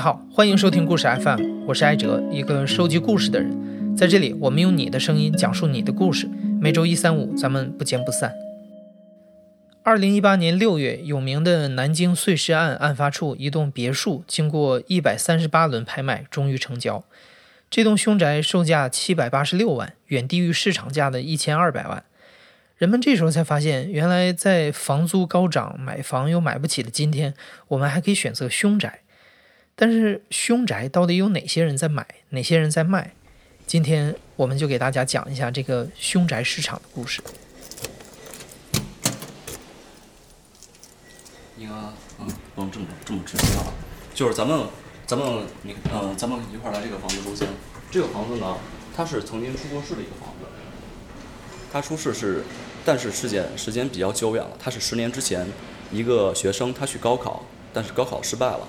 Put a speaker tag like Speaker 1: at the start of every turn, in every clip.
Speaker 1: 好，欢迎收听故事 FM，我是艾哲，一个收集故事的人。在这里，我们用你的声音讲述你的故事。每周一、三、五，咱们不见不散。二零一八年六月，有名的南京碎尸案案发处一栋别墅，经过一百三十八轮拍卖，终于成交。这栋凶宅售价七百八十六万，远低于市场价的一千二百万。人们这时候才发现，原来在房租高涨、买房又买不起的今天，我们还可以选择凶宅。但是，凶宅到底有哪些人在买，哪些人在卖？今天我们就给大家讲一下这个凶宅市场的故事。
Speaker 2: 应该，嗯，不用这么这么直接啊，就是咱们，咱们，你，嗯，咱们一块儿来这个房子中间。这个房子呢，它是曾经出过事的一个房子。它出事是。但是时间时间比较久远了，它是十年之前一个学生，他去高考，但是高考失败了，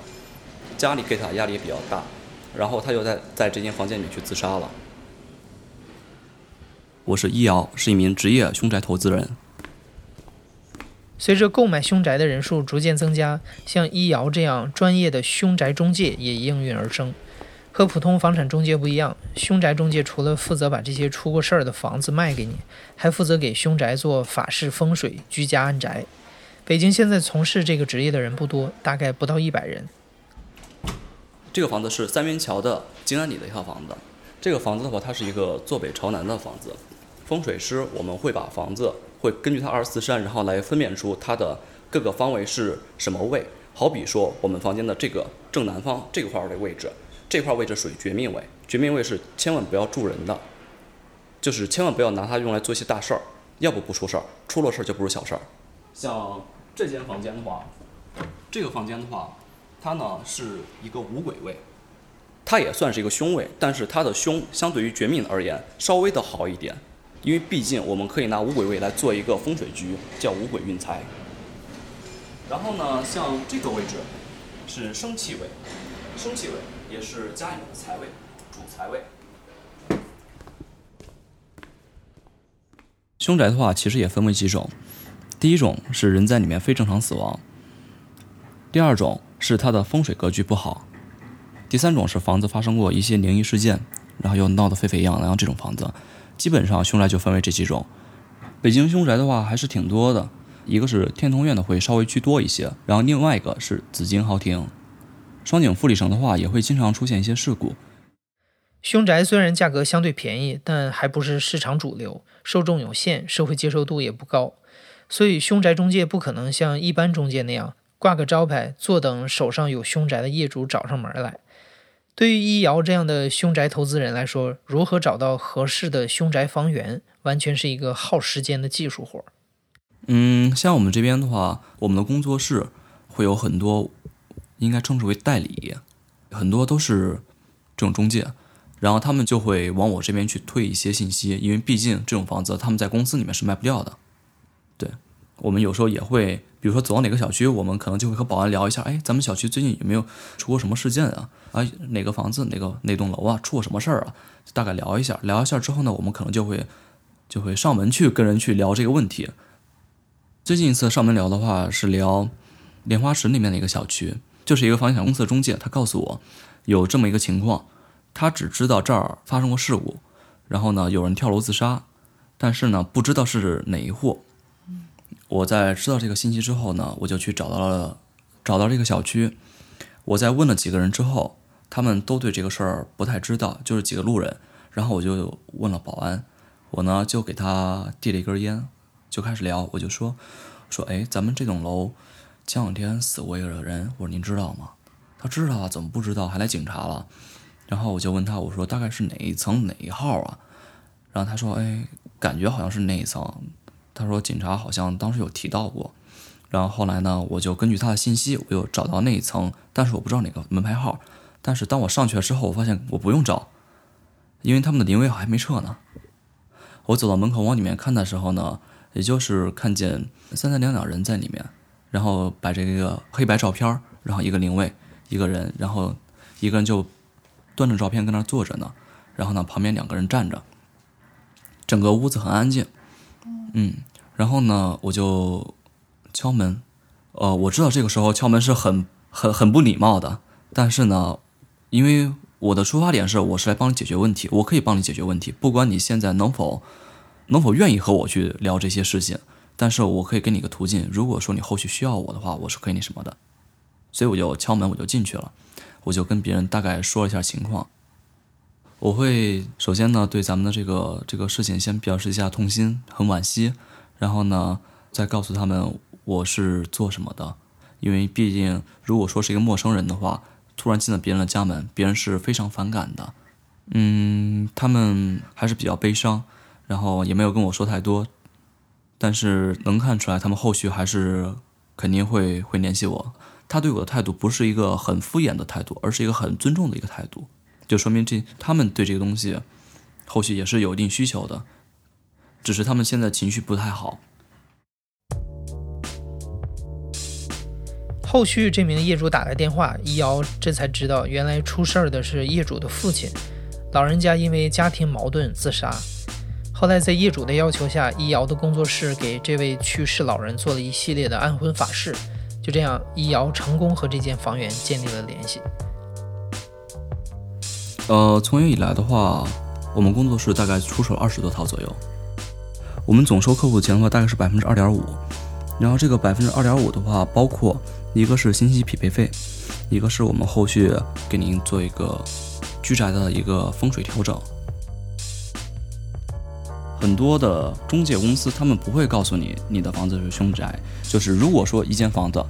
Speaker 2: 家里给他压力比较大，然后他就在在这间房间里去自杀了。我是易瑶，是一名职业凶宅投资人。
Speaker 1: 随着购买凶宅的人数逐渐增加，像易瑶这样专业的凶宅中介也应运而生。和普通房产中介不一样，凶宅中介除了负责把这些出过事儿的房子卖给你，还负责给凶宅做法事、风水、居家安宅。北京现在从事这个职业的人不多，大概不到一百人。
Speaker 2: 这个房子是三元桥的金安里的一套房子。这个房子的话，它是一个坐北朝南的房子。风水师我们会把房子会根据它二十四山，然后来分辨出它的各个方位是什么位。好比说，我们房间的这个正南方这块儿的位置。这块位置属于绝命位，绝命位是千万不要住人的，就是千万不要拿它用来做一些大事儿，要不不出事儿，出了事儿就不是小事儿。像这间房间的话，这个房间的话，它呢是一个五鬼位，它也算是一个凶位，但是它的凶相对于绝命而言稍微的好一点，因为毕竟我们可以拿五鬼位来做一个风水局，叫五鬼运财。然后呢，像这个位置是生气位，生气位。也是家里面的财位，主财位。凶宅的话，其实也分为几种。第一种是人在里面非正常死亡；第二种是它的风水格局不好；第三种是房子发生过一些灵异事件，然后又闹得沸沸扬扬。这种房子，基本上凶宅就分为这几种。北京凶宅的话还是挺多的，一个是天通苑的会稍微居多一些，然后另外一个是紫金豪庭。双井富力城的话，也会经常出现一些事故。
Speaker 1: 凶宅虽然价格相对便宜，但还不是市场主流，受众有限，社会接受度也不高。所以，凶宅中介不可能像一般中介那样挂个招牌，坐等手上有凶宅的业主找上门来。对于一瑶这样的凶宅投资人来说，如何找到合适的凶宅房源，完全是一个耗时间的技术活。
Speaker 2: 嗯，像我们这边的话，我们的工作室会有很多。应该称之为代理，很多都是这种中介，然后他们就会往我这边去推一些信息，因为毕竟这种房子他们在公司里面是卖不掉的。对，我们有时候也会，比如说走到哪个小区，我们可能就会和保安聊一下，哎，咱们小区最近有没有出过什么事件啊？啊，哪个房子、哪个哪栋楼啊，出过什么事儿啊？大概聊一下，聊一下之后呢，我们可能就会就会上门去跟人去聊这个问题。最近一次上门聊的话，是聊莲花池里面的一个小区。就是一个房地产公司的中介，他告诉我有这么一个情况，他只知道这儿发生过事故，然后呢有人跳楼自杀，但是呢不知道是哪一户。我在知道这个信息之后呢，我就去找到了找到这个小区，我在问了几个人之后，他们都对这个事儿不太知道，就是几个路人。然后我就问了保安，我呢就给他递了一根烟，就开始聊，我就说说哎，咱们这栋楼。前两天死过一个人，我说您知道吗？他知道啊，怎么不知道？还来警察了。然后我就问他，我说大概是哪一层哪一号啊？然后他说，哎，感觉好像是那一层。他说警察好像当时有提到过。然后后来呢，我就根据他的信息，我又找到那一层，但是我不知道哪个门牌号。但是当我上去了之后，我发现我不用找，因为他们的灵位还没撤呢。我走到门口往里面看的时候呢，也就是看见三三两两人在里面。然后摆这个黑白照片然后一个灵位，一个人，然后一个人就端着照片跟那坐着呢，然后呢旁边两个人站着，整个屋子很安静，嗯，然后呢我就敲门，呃我知道这个时候敲门是很很很不礼貌的，但是呢，因为我的出发点是我是来帮你解决问题，我可以帮你解决问题，不管你现在能否能否愿意和我去聊这些事情，但是我可以给你个途径。如果说你后续需要我的话，我是可以那什么的。所以我就敲门，我就进去了，我就跟别人大概说了一下情况。我会首先呢对咱们的这个这个事情先表示一下痛心，很惋惜，然后呢再告诉他们我是做什么的，因为毕竟如果说是一个陌生人的话，突然进了别人的家门，别人是非常反感的。嗯，他们还是比较悲伤，然后也没有跟我说太多，但是能看出来他们后续还是肯定会会联系我。他对我的态度不是一个很敷衍的态度，而是一个很尊重的一个态度。就说明这他们对这个东西后续也是有一定需求的，只是他们现在情绪不太好。
Speaker 1: 后续这名业主打来电话，一瑶这才知道原来出事儿的是业主的父亲，老人家因为家庭矛盾自杀。后来在业主的要求下，一瑶的工作室给这位去世老人做了一系列的安魂法事，就这样，一瑶成功和这间房源建立了联系。
Speaker 2: 呃，从业以来的话，我们工作室大概出手了二十多套左右。我们总收客户钱的话，大概是百分之二点五。然后这个百分之二点五的话，包括一个是信息匹配费，一个是我们后续给您做一个居宅的一个风水调整。很多的中介公司他们不会告诉你你的房子是凶宅，就是如果说一间房子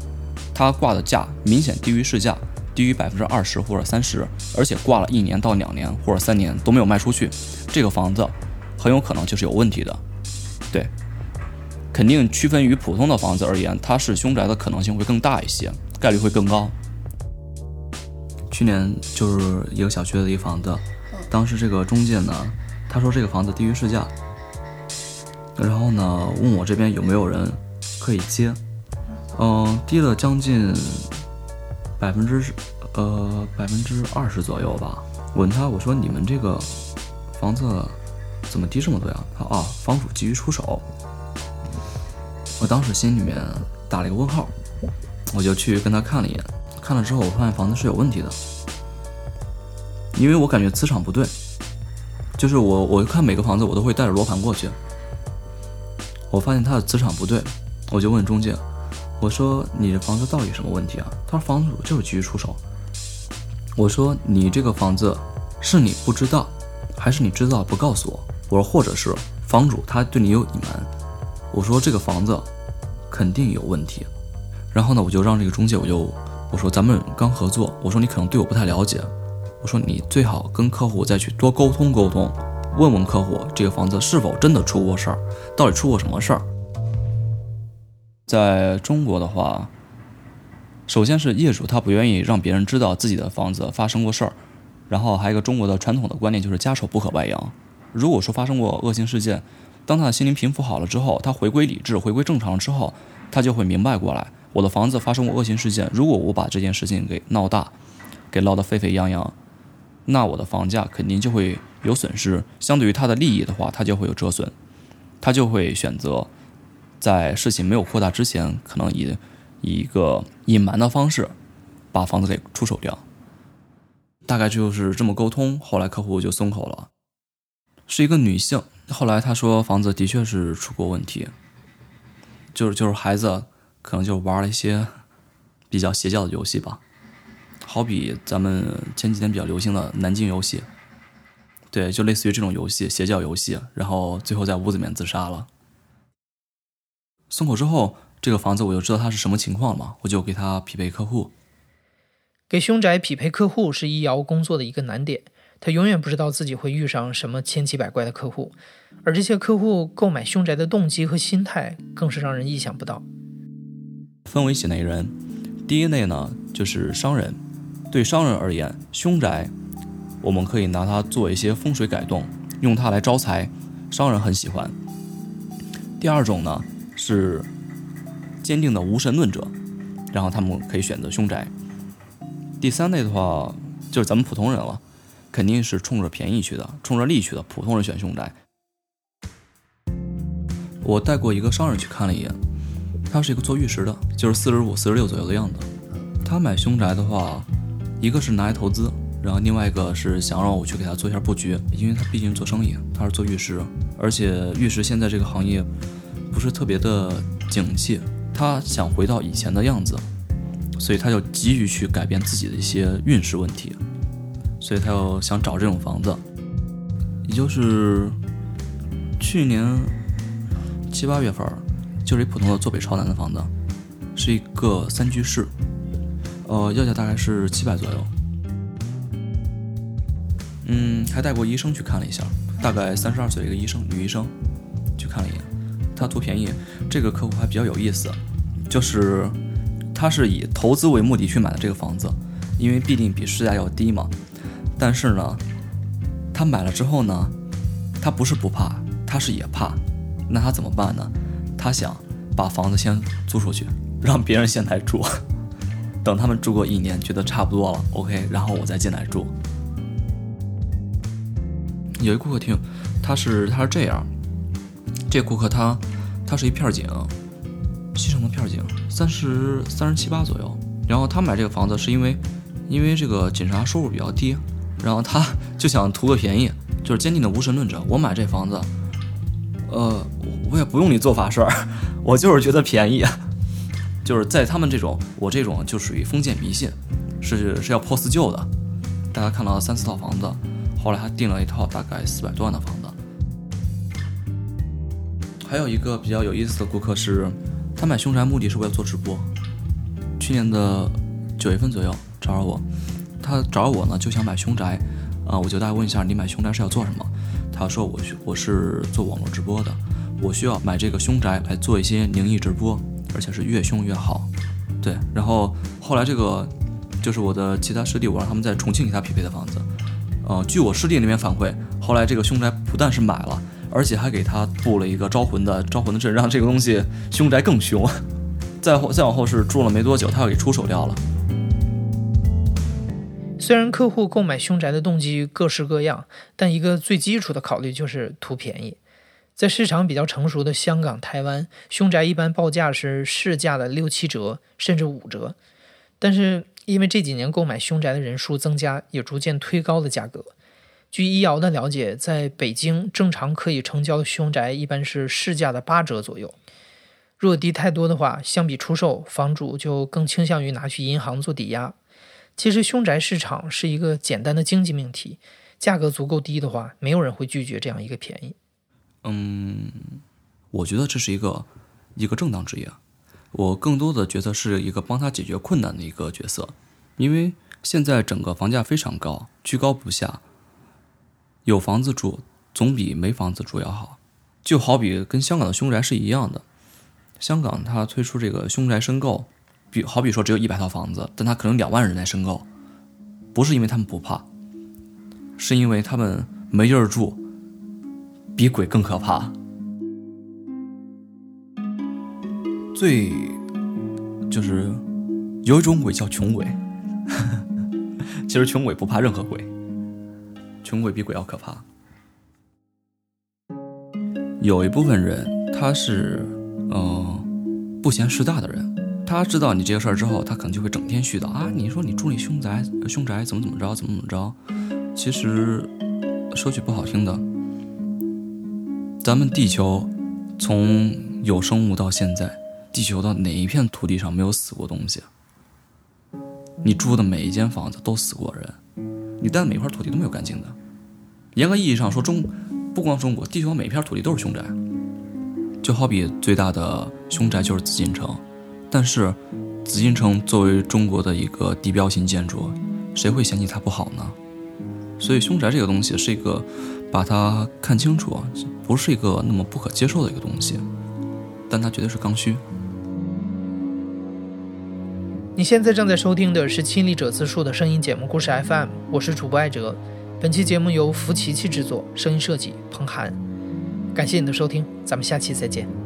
Speaker 2: 它挂的价明显低于市价。低于百分之二十或者三十，而且挂了一年到两年或者三年都没有卖出去，这个房子很有可能就是有问题的。对，肯定区分于普通的房子而言，它是凶宅的可能性会更大一些，概率会更高。去年就是一个小区的一个房子，当时这个中介呢，他说这个房子低于市价，然后呢问我这边有没有人可以接，嗯，低了将近。百分之十，呃，百分之二十左右吧。问他，我说你们这个房子怎么低这么多呀？他啊，房主急于出手。我当时心里面打了一个问号，我就去跟他看了一眼。看了之后，我发现房子是有问题的，因为我感觉磁场不对。就是我，我看每个房子，我都会带着罗盘过去。我发现他的磁场不对，我就问中介。我说你的房子到底什么问题啊？他说房主就是急于出手。我说你这个房子是你不知道，还是你知道不告诉我？我说或者是房主他对你有隐瞒。我说这个房子肯定有问题。然后呢，我就让这个中介，我就我说咱们刚合作，我说你可能对我不太了解，我说你最好跟客户再去多沟通沟通，问问客户这个房子是否真的出过事儿，到底出过什么事儿。在中国的话，首先是业主他不愿意让别人知道自己的房子发生过事儿，然后还有一个中国的传统的观念就是家丑不可外扬。如果说发生过恶性事件，当他的心灵平复好了之后，他回归理智、回归正常之后，他就会明白过来，我的房子发生过恶性事件，如果我把这件事情给闹大，给闹得沸沸扬扬，那我的房价肯定就会有损失。相对于他的利益的话，他就会有折损，他就会选择。在事情没有扩大之前，可能以以一个隐瞒的方式把房子给出手掉，大概就是这么沟通。后来客户就松口了，是一个女性。后来她说房子的确是出过问题，就是就是孩子可能就玩了一些比较邪教的游戏吧，好比咱们前几天比较流行的南京游戏，对，就类似于这种游戏邪教游戏，然后最后在屋子里面自杀了。松口之后，这个房子我就知道它是什么情况了嘛，我就给他匹配客户。
Speaker 1: 给凶宅匹配客户是易遥工作的一个难点，他永远不知道自己会遇上什么千奇百怪的客户，而这些客户购买凶宅的动机和心态更是让人意想不到。
Speaker 2: 分为几类人，第一类呢就是商人，对商人而言，凶宅我们可以拿它做一些风水改动，用它来招财，商人很喜欢。第二种呢。是坚定的无神论者，然后他们可以选择凶宅。第三类的话，就是咱们普通人了，肯定是冲着便宜去的，冲着利去的。普通人选凶宅。我带过一个商人去看了一眼，他是一个做玉石的，就是四十五、四十六左右的样子。他买凶宅的话，一个是拿来投资，然后另外一个是想让我去给他做一下布局，因为他毕竟做生意，他是做玉石，而且玉石现在这个行业不是特别的景气，他想回到以前的样子，所以他就急于去改变自己的一些运势问题，所以他又想找这种房子，也就是去年七八月份，就是一普通的坐北朝南的房子，是一个三居室。呃，要价大概是七百左右。嗯，还带过医生去看了一下，大概三十二岁的一个医生，女医生，去看了一眼。他图便宜，这个客户还比较有意思，就是他是以投资为目的去买的这个房子，因为必定比市价要低嘛。但是呢，他买了之后呢，他不是不怕，他是也怕。那他怎么办呢？他想把房子先租出去，让别人先来住。等他们住过一年，觉得差不多了，OK，然后我再进来住。有一顾客听，他是他是这样，这顾客他他是一片警，西城的片警，三十三十七八左右。然后他买这个房子是因为因为这个警察收入比较低，然后他就想图个便宜，就是坚定的无神论者。我买这房子，呃，我也不用你做法事，我就是觉得便宜。就是在他们这种，我这种就属于封建迷信，是是要破四旧的。大家看到三四套房子，后来还订了一套大概四百多万的房子。还有一个比较有意思的顾客是，他买凶宅目的是为了做直播。去年的九月份左右找着我，他找我呢就想买凶宅，啊，我就大概问一下你买凶宅是要做什么？他说我我是做网络直播的，我需要买这个凶宅来做一些灵异直播。而且是越凶越好，对。然后后来这个就是我的其他师弟，我让他们在重庆给他匹配的房子。呃，据我师弟那边反馈，后来这个凶宅不但是买了，而且还给他布了一个招魂的招魂的阵，让这个东西凶宅更凶。再后再往后是住了没多久，他要给出手掉了。
Speaker 1: 虽然客户购买凶宅的动机各式各样，但一个最基础的考虑就是图便宜。在市场比较成熟的香港、台湾，凶宅一般报价是市价的六七折，甚至五折。但是因为这几年购买凶宅的人数增加，也逐渐推高了价格。据易遥的了解，在北京正常可以成交的凶宅一般是市价的八折左右。若低太多的话，相比出售，房主就更倾向于拿去银行做抵押。其实凶宅市场是一个简单的经济命题，价格足够低的话，没有人会拒绝这样一个便宜。
Speaker 2: 嗯，我觉得这是一个一个正当职业。我更多的觉得是一个帮他解决困难的一个角色，因为现在整个房价非常高，居高不下。有房子住总比没房子住要好。就好比跟香港的凶宅是一样的，香港它推出这个凶宅申购，比好比说只有一百套房子，但它可能两万人来申购，不是因为他们不怕，是因为他们没地儿住。比鬼更可怕。最就是有一种鬼叫穷鬼，其实穷鬼不怕任何鬼，穷鬼比鬼要可怕。有一部分人他是嗯不嫌事大的人，他知道你这个事儿之后，他可能就会整天絮叨啊，你说你住那凶宅，凶宅怎么怎么着，怎么怎么着。其实说句不好听的。咱们地球从有生物到现在，地球的哪一片土地上没有死过东西？你住的每一间房子都死过人，你待的每块土地都没有干净的。严格意义上说，中不光中国，地球每一片土地都是凶宅。就好比最大的凶宅就是紫禁城，但是紫禁城作为中国的一个地标性建筑，谁会嫌弃它不好呢？所以凶宅这个东西是一个。把它看清楚，不是一个那么不可接受的一个东西，但它绝对是刚需。
Speaker 1: 你现在正在收听的是《亲历者自述》的声音节目故事 FM，我是主播艾哲。本期节目由福琪琪制作，声音设计彭涵。感谢你的收听，咱们下期再见。